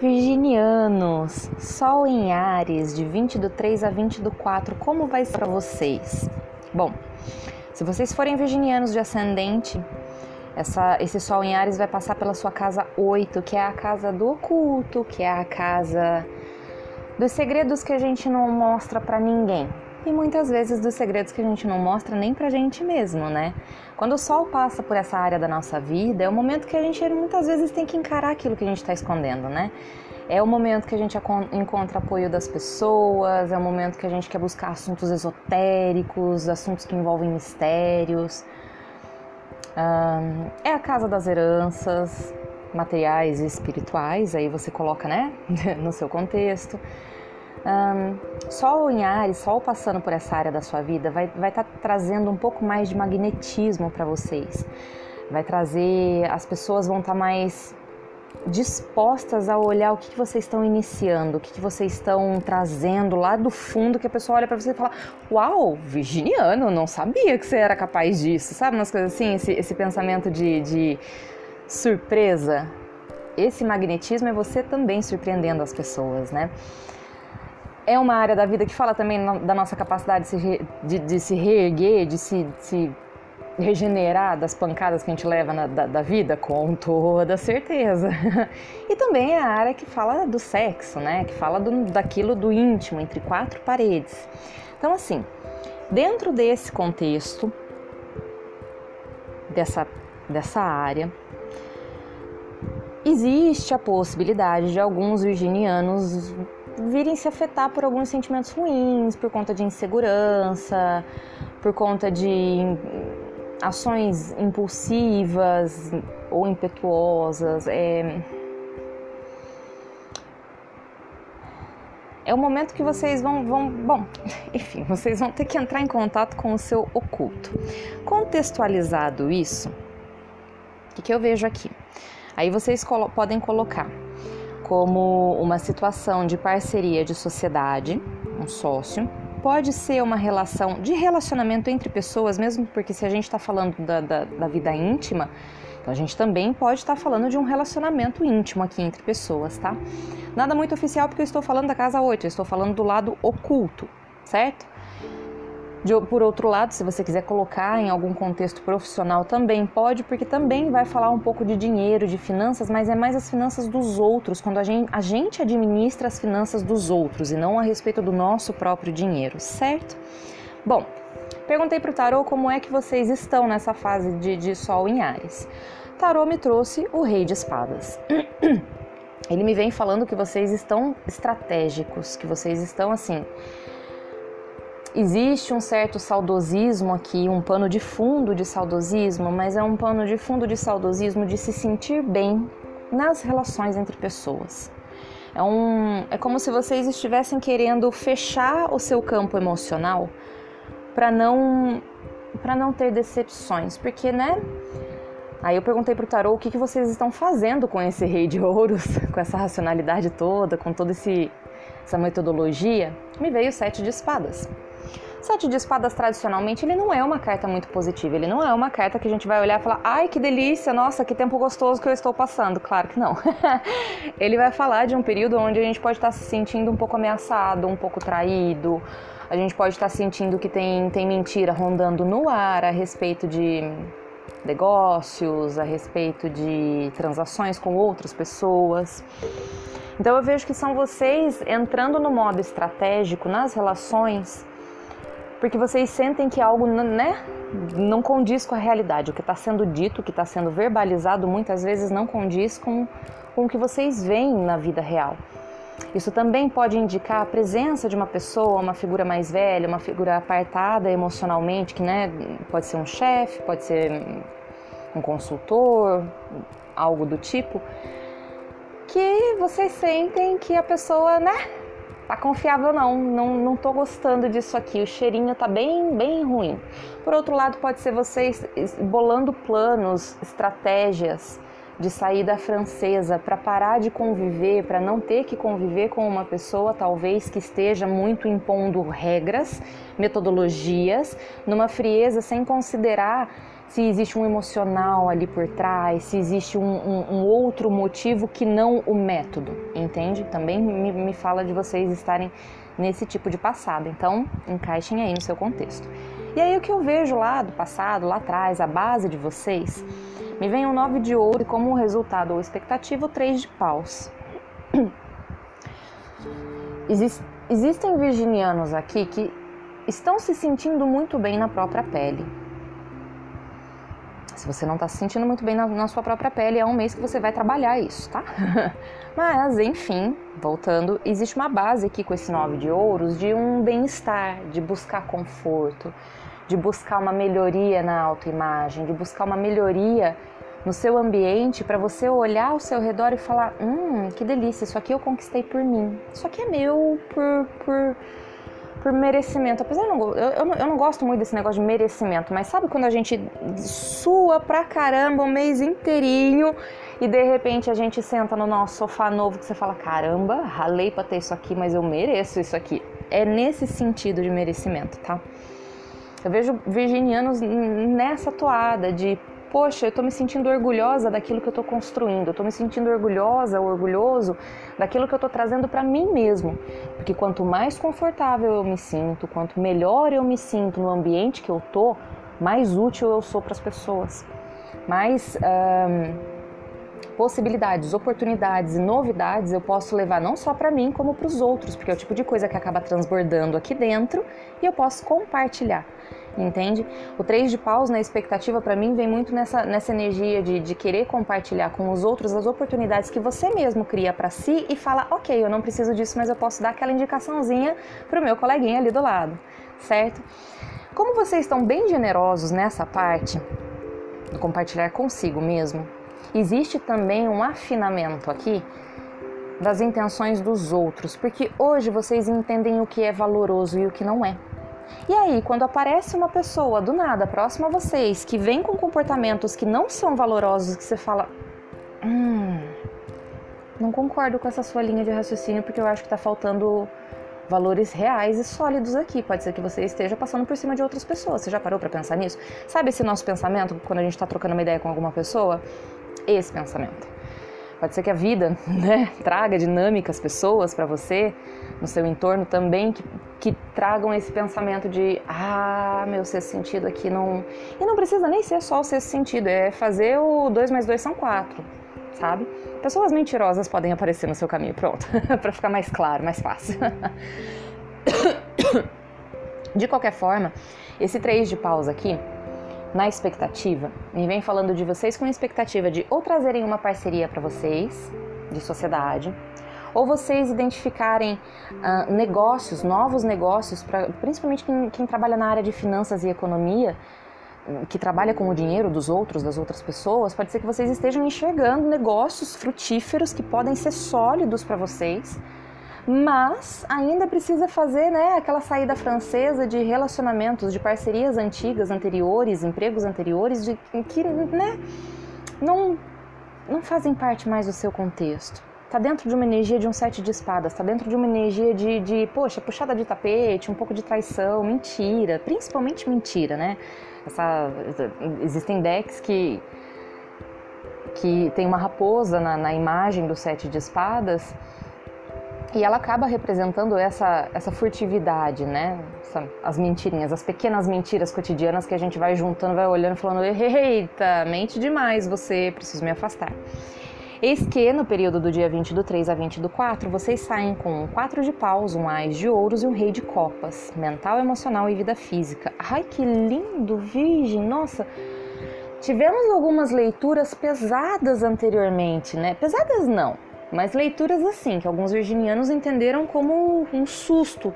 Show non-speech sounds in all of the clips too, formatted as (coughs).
Virginianos, Sol em Ares, de 20 do 3 a 20 do 4, como vai ser para vocês? Bom, se vocês forem virginianos de ascendente, essa, esse Sol em Ares vai passar pela sua casa 8, que é a casa do oculto, que é a casa dos segredos que a gente não mostra para ninguém. E muitas vezes dos segredos que a gente não mostra nem pra gente mesmo, né? Quando o sol passa por essa área da nossa vida, é o momento que a gente muitas vezes tem que encarar aquilo que a gente está escondendo, né? É o momento que a gente encontra apoio das pessoas, é o momento que a gente quer buscar assuntos esotéricos, assuntos que envolvem mistérios é a casa das heranças materiais e espirituais, aí você coloca, né, (laughs) no seu contexto. Um, sol em Ares, Sol passando por essa área da sua vida, vai estar vai tá trazendo um pouco mais de magnetismo para vocês. Vai trazer, as pessoas vão estar tá mais dispostas a olhar o que, que vocês estão iniciando, o que, que vocês estão trazendo lá do fundo, que a pessoa olha para você e fala: Uau, virginiano, não sabia que você era capaz disso, sabe? Umas coisas assim, esse, esse pensamento de, de surpresa. Esse magnetismo é você também surpreendendo as pessoas, né? É uma área da vida que fala também da nossa capacidade de se, re, de, de se reerguer, de se, de se regenerar das pancadas que a gente leva na, da, da, vida? Com toda certeza. (laughs) e também é a área que fala do sexo, né? Que fala do, daquilo do íntimo, entre quatro paredes. Então, assim, dentro desse contexto, dessa, dessa área, existe a possibilidade de alguns virginianos virem se afetar por alguns sentimentos ruins, por conta de insegurança, por conta de ações impulsivas ou impetuosas. É, é o momento que vocês vão, vão, bom, (laughs) enfim, vocês vão ter que entrar em contato com o seu oculto. Contextualizado isso, o que, que eu vejo aqui? Aí vocês colo podem colocar como uma situação de parceria de sociedade, um sócio, pode ser uma relação de relacionamento entre pessoas, mesmo porque se a gente está falando da, da, da, vida íntima, então a gente também pode estar tá falando de um relacionamento íntimo aqui entre pessoas, tá? Nada muito oficial porque eu estou falando da casa 8, eu estou falando do lado oculto, certo? De, por outro lado, se você quiser colocar em algum contexto profissional, também pode, porque também vai falar um pouco de dinheiro, de finanças, mas é mais as finanças dos outros, quando a gente, a gente administra as finanças dos outros e não a respeito do nosso próprio dinheiro, certo? Bom, perguntei para o tarô como é que vocês estão nessa fase de, de Sol em Ares. Tarô me trouxe o Rei de Espadas. (clears throat) Ele me vem falando que vocês estão estratégicos, que vocês estão assim Existe um certo saudosismo aqui, um pano de fundo de saudosismo, mas é um pano de fundo de saudosismo de se sentir bem nas relações entre pessoas. É, um, é como se vocês estivessem querendo fechar o seu campo emocional para não para não ter decepções, porque né? Aí eu perguntei pro tarô o que, que vocês estão fazendo com esse rei de ouros, (laughs) com essa racionalidade toda, com toda esse, essa metodologia. Me veio o sete de espadas. Sete de espadas, tradicionalmente, ele não é uma carta muito positiva. Ele não é uma carta que a gente vai olhar e falar, ai que delícia, nossa, que tempo gostoso que eu estou passando. Claro que não. (laughs) ele vai falar de um período onde a gente pode estar se sentindo um pouco ameaçado, um pouco traído. A gente pode estar sentindo que tem, tem mentira rondando no ar a respeito de negócios, a respeito de transações com outras pessoas. Então eu vejo que são vocês entrando no modo estratégico nas relações porque vocês sentem que algo né, não condiz com a realidade. O que está sendo dito, o que está sendo verbalizado, muitas vezes não condiz com, com o que vocês veem na vida real. Isso também pode indicar a presença de uma pessoa, uma figura mais velha, uma figura apartada emocionalmente, que né, pode ser um chefe, pode ser um consultor, algo do tipo, que vocês sentem que a pessoa, né, tá confiável não, não, não tô gostando disso aqui, o cheirinho tá bem, bem ruim. Por outro lado, pode ser vocês bolando planos, estratégias de saída francesa para parar de conviver, para não ter que conviver com uma pessoa talvez que esteja muito impondo regras, metodologias, numa frieza sem considerar se existe um emocional ali por trás, se existe um, um, um outro motivo que não o método, entende? Também me, me fala de vocês estarem nesse tipo de passado, então encaixem aí no seu contexto. E aí o que eu vejo lá do passado, lá atrás, a base de vocês, me vem um nove de ouro e como resultado ou expectativa o três de paus. (clears throat) Exist, existem virginianos aqui que estão se sentindo muito bem na própria pele. Se você não está se sentindo muito bem na, na, sua própria pele, é um mês que você vai trabalhar isso, tá? (laughs) Mas, enfim, voltando, existe uma base aqui com esse nove de ouros de um bem-estar, de buscar conforto, de buscar uma melhoria na autoimagem, de buscar uma melhoria no seu ambiente para você olhar ao seu redor e falar: hum, que delícia, isso aqui eu conquistei por mim, isso aqui é meu por, por, por merecimento. Apesar de eu não, eu, eu, não, eu não gosto muito desse negócio de merecimento, mas sabe quando a gente sua pra caramba o mês inteirinho e de repente a gente senta no nosso sofá novo que você fala: caramba, ralei pra ter isso aqui, mas eu mereço isso aqui. É nesse sentido de merecimento, tá? Eu vejo virginianos nessa toada de poxa, eu estou me sentindo orgulhosa daquilo que eu estou construindo, eu estou me sentindo orgulhosa, orgulhoso daquilo que eu estou trazendo para mim mesmo. Porque quanto mais confortável eu me sinto, quanto melhor eu me sinto no ambiente que eu tô, mais útil eu sou para as pessoas, mais um, possibilidades, oportunidades e novidades eu posso levar não só para mim como para os outros, porque é o tipo de coisa que acaba transbordando aqui dentro e eu posso compartilhar entende? O 3 de paus na expectativa para mim vem muito nessa, nessa energia de, de querer compartilhar com os outros as oportunidades que você mesmo cria para si e fala, ok, eu não preciso disso, mas eu posso dar aquela indicaçãozinha para o meu coleguinha ali do lado, certo? Como vocês estão bem generosos nessa parte do compartilhar consigo mesmo, existe também um afinamento aqui das intenções dos outros, porque hoje vocês entendem o que é valoroso e o que não é. E aí, quando aparece uma pessoa do nada próxima a vocês que vem com comportamentos que não são valorosos, que você fala, hum, não concordo com essa sua linha de raciocínio porque eu acho que está faltando valores reais e sólidos aqui. Pode ser que você esteja passando por cima de outras pessoas. Você já parou para pensar nisso? Sabe esse nosso pensamento quando a gente está trocando uma ideia com alguma pessoa? Esse pensamento. Pode ser que a vida (laughs) né, traga dinâmicas, pessoas para você no seu entorno também que, tragam esse pensamento de ah, meu sexto sentido aqui não. E não precisa nem ser só o sexto sentido, é fazer o 2 mais 2 são 4, sabe? Pessoas mentirosas podem aparecer no seu caminho, pronto, (laughs) para ficar mais claro, mais fácil. (coughs) De qualquer forma, esse 3 de paus aqui na expectativa, e vem falando de vocês com expectativa de ou trazerem uma parceria para vocês, de sociedade, ou vocês identificarem uh, negócios, novos negócios, pra, principalmente quem, quem trabalha na área de finanças e economia, que trabalha com o dinheiro dos outros, das outras pessoas, pode ser que vocês estejam enxergando negócios frutíferos que podem ser sólidos para vocês mas ainda precisa fazer né, aquela saída francesa de relacionamentos, de parcerias antigas, anteriores, empregos anteriores, de, que né, não, não fazem parte mais do seu contexto. Está dentro de uma energia de um sete de espadas, está dentro de uma energia de, de, poxa, puxada de tapete, um pouco de traição, mentira, principalmente mentira, né? Essa, existem decks que, que tem uma raposa na, na imagem do sete de espadas e ela acaba representando essa, essa furtividade, né? Essa, as mentirinhas, as pequenas mentiras cotidianas que a gente vai juntando, vai olhando, falando: eita, mente demais você, preciso me afastar. Eis que no período do dia 20 do 3 a 20 do 4, vocês saem com um 4 de paus, um ás de ouros e um rei de copas, mental, emocional e vida física. Ai, que lindo, virgem! Nossa, tivemos algumas leituras pesadas anteriormente, né? Pesadas não, mas leituras assim, que alguns virginianos entenderam como um susto.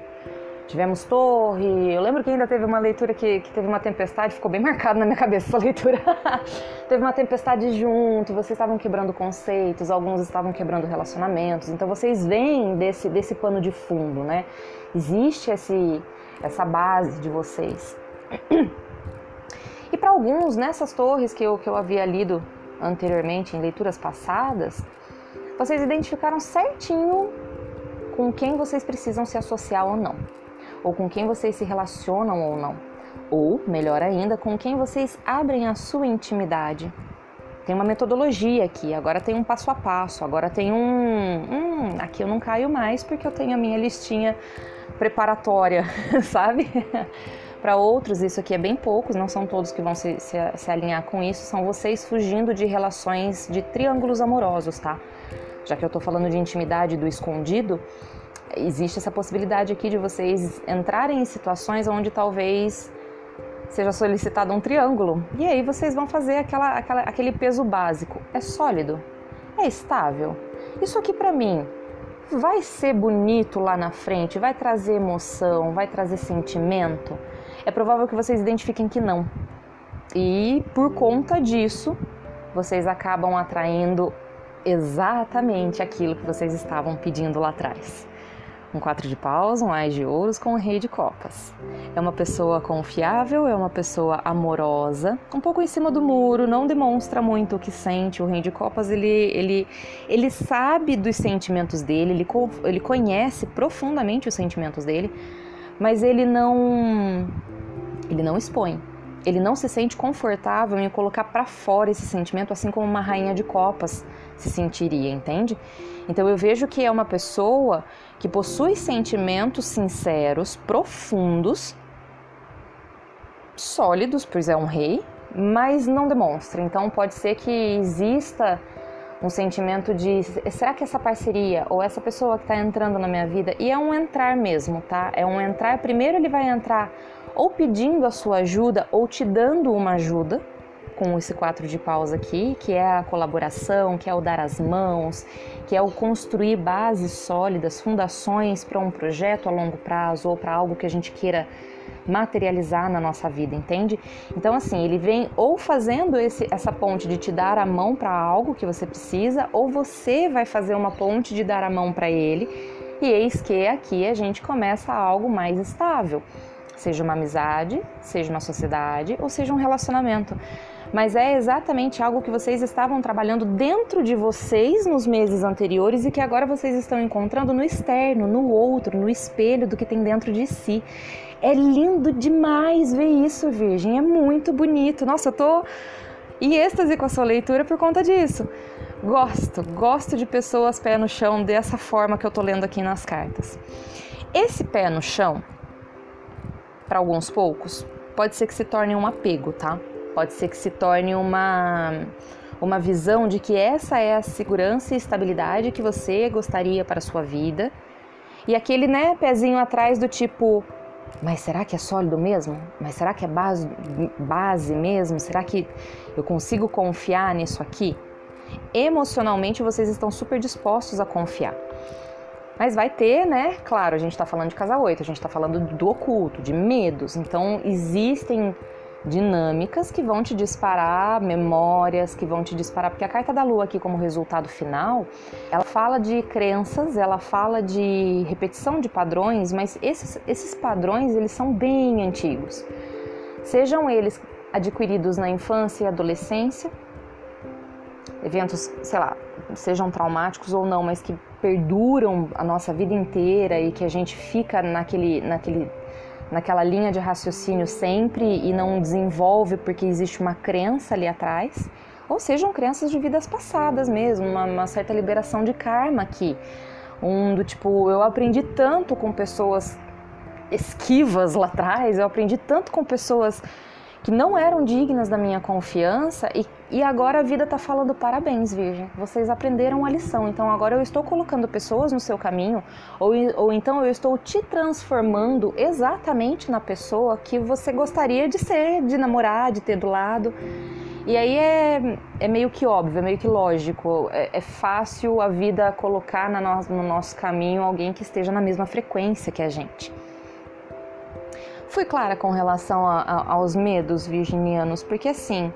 Tivemos torre, eu lembro que ainda teve uma leitura que, que teve uma tempestade, ficou bem marcado na minha cabeça essa leitura. (laughs) teve uma tempestade junto, vocês estavam quebrando conceitos, alguns estavam quebrando relacionamentos, então vocês vêm desse, desse pano de fundo, né? Existe esse, essa base de vocês. E para alguns, nessas torres que eu, que eu havia lido anteriormente, em leituras passadas, vocês identificaram certinho com quem vocês precisam se associar ou não, ou com quem vocês se relacionam ou não, ou, melhor ainda, com quem vocês abrem a sua intimidade. Tem uma metodologia aqui, agora tem um passo a passo, agora tem um. Hum, aqui eu não caio mais porque eu tenho a minha listinha preparatória, (laughs) sabe? Para outros, isso aqui é bem poucos, não são todos que vão se, se, se alinhar com isso, são vocês fugindo de relações de triângulos amorosos, tá? Já que eu tô falando de intimidade do escondido, existe essa possibilidade aqui de vocês entrarem em situações onde talvez seja solicitado um triângulo. E aí vocês vão fazer aquela, aquela, aquele peso básico. É sólido? É estável? Isso aqui para mim vai ser bonito lá na frente? Vai trazer emoção? Vai trazer sentimento? É provável que vocês identifiquem que não. E por conta disso, vocês acabam atraindo exatamente aquilo que vocês estavam pedindo lá atrás um quatro de paus, um ás de ouros com um rei de copas. É uma pessoa confiável, é uma pessoa amorosa, um pouco em cima do muro, não demonstra muito o que sente. O rei de copas, ele, ele, ele sabe dos sentimentos dele, ele, ele conhece profundamente os sentimentos dele, mas ele não, ele não expõe. Ele não se sente confortável em colocar para fora esse sentimento, assim como uma rainha de copas se sentiria, entende? Então eu vejo que é uma pessoa que possui sentimentos sinceros, profundos, sólidos, pois é um rei, mas não demonstra. Então pode ser que exista um sentimento de será que essa parceria ou essa pessoa que está entrando na minha vida e é um entrar mesmo, tá? É um entrar. Primeiro ele vai entrar ou pedindo a sua ajuda ou te dando uma ajuda com esse quatro de paus aqui, que é a colaboração, que é o dar as mãos, que é o construir bases sólidas, fundações para um projeto a longo prazo ou para algo que a gente queira materializar na nossa vida, entende? Então assim, ele vem ou fazendo esse, essa ponte de te dar a mão para algo que você precisa, ou você vai fazer uma ponte de dar a mão para ele. E eis que aqui a gente começa algo mais estável, seja uma amizade, seja uma sociedade ou seja um relacionamento mas é exatamente algo que vocês estavam trabalhando dentro de vocês nos meses anteriores e que agora vocês estão encontrando no externo, no outro, no espelho do que tem dentro de si. É lindo demais ver isso, Virgem, é muito bonito. Nossa, eu tô em êxtase com a sua leitura por conta disso. Gosto, gosto de pessoas pé no chão dessa forma que eu tô lendo aqui nas cartas. Esse pé no chão, para alguns poucos, pode ser que se torne um apego, tá? Pode ser que se torne uma, uma visão de que essa é a segurança e estabilidade que você gostaria para a sua vida. E aquele né, pezinho atrás do tipo, mas será que é sólido mesmo? Mas será que é base, base mesmo? Será que eu consigo confiar nisso aqui? Emocionalmente vocês estão super dispostos a confiar. Mas vai ter, né? Claro, a gente está falando de casa 8, a gente está falando do oculto, de medos. Então existem dinâmicas que vão te disparar memórias, que vão te disparar, porque a carta da lua aqui como resultado final, ela fala de crenças, ela fala de repetição de padrões, mas esses, esses padrões eles são bem antigos. Sejam eles adquiridos na infância e adolescência, eventos, sei lá, sejam traumáticos ou não, mas que perduram a nossa vida inteira e que a gente fica naquele, naquele naquela linha de raciocínio sempre e não desenvolve porque existe uma crença ali atrás, ou sejam crenças de vidas passadas mesmo, uma, uma certa liberação de karma aqui. Um do tipo, eu aprendi tanto com pessoas esquivas lá atrás, eu aprendi tanto com pessoas que não eram dignas da minha confiança e, e agora a vida está falando parabéns, Virgem. Vocês aprenderam a lição, então agora eu estou colocando pessoas no seu caminho, ou, ou então eu estou te transformando exatamente na pessoa que você gostaria de ser, de namorar, de ter do lado. E aí é, é meio que óbvio, é meio que lógico, é, é fácil a vida colocar no, no nosso caminho alguém que esteja na mesma frequência que a gente. Fui clara com relação a, a, aos medos virginianos, porque assim,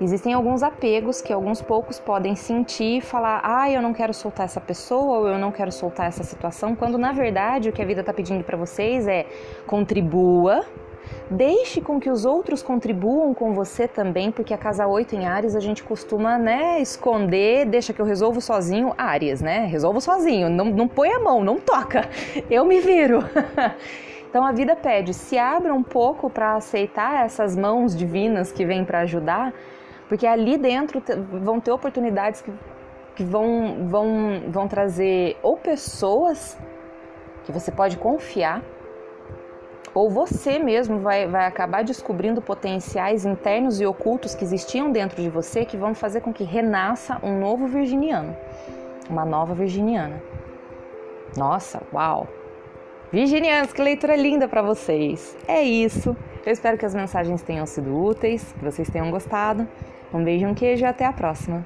existem alguns apegos que alguns poucos podem sentir e falar: ah, eu não quero soltar essa pessoa ou eu não quero soltar essa situação, quando na verdade o que a vida está pedindo para vocês é contribua. Deixe com que os outros contribuam com você também, porque a casa 8 em Ares a gente costuma, né, esconder, deixa que eu resolvo sozinho. Ares, né? Resolvo sozinho, não, não põe a mão, não toca, (laughs) eu me viro. (laughs) Então a vida pede, se abra um pouco para aceitar essas mãos divinas que vêm para ajudar, porque ali dentro vão ter oportunidades que, que vão, vão, vão trazer ou pessoas que você pode confiar, ou você mesmo vai, vai acabar descobrindo potenciais internos e ocultos que existiam dentro de você que vão fazer com que renasça um novo virginiano, uma nova virginiana. Nossa, uau! Virginianos, que leitura linda para vocês! É isso. Eu espero que as mensagens tenham sido úteis, que vocês tenham gostado. Um beijo, um queijo e até a próxima.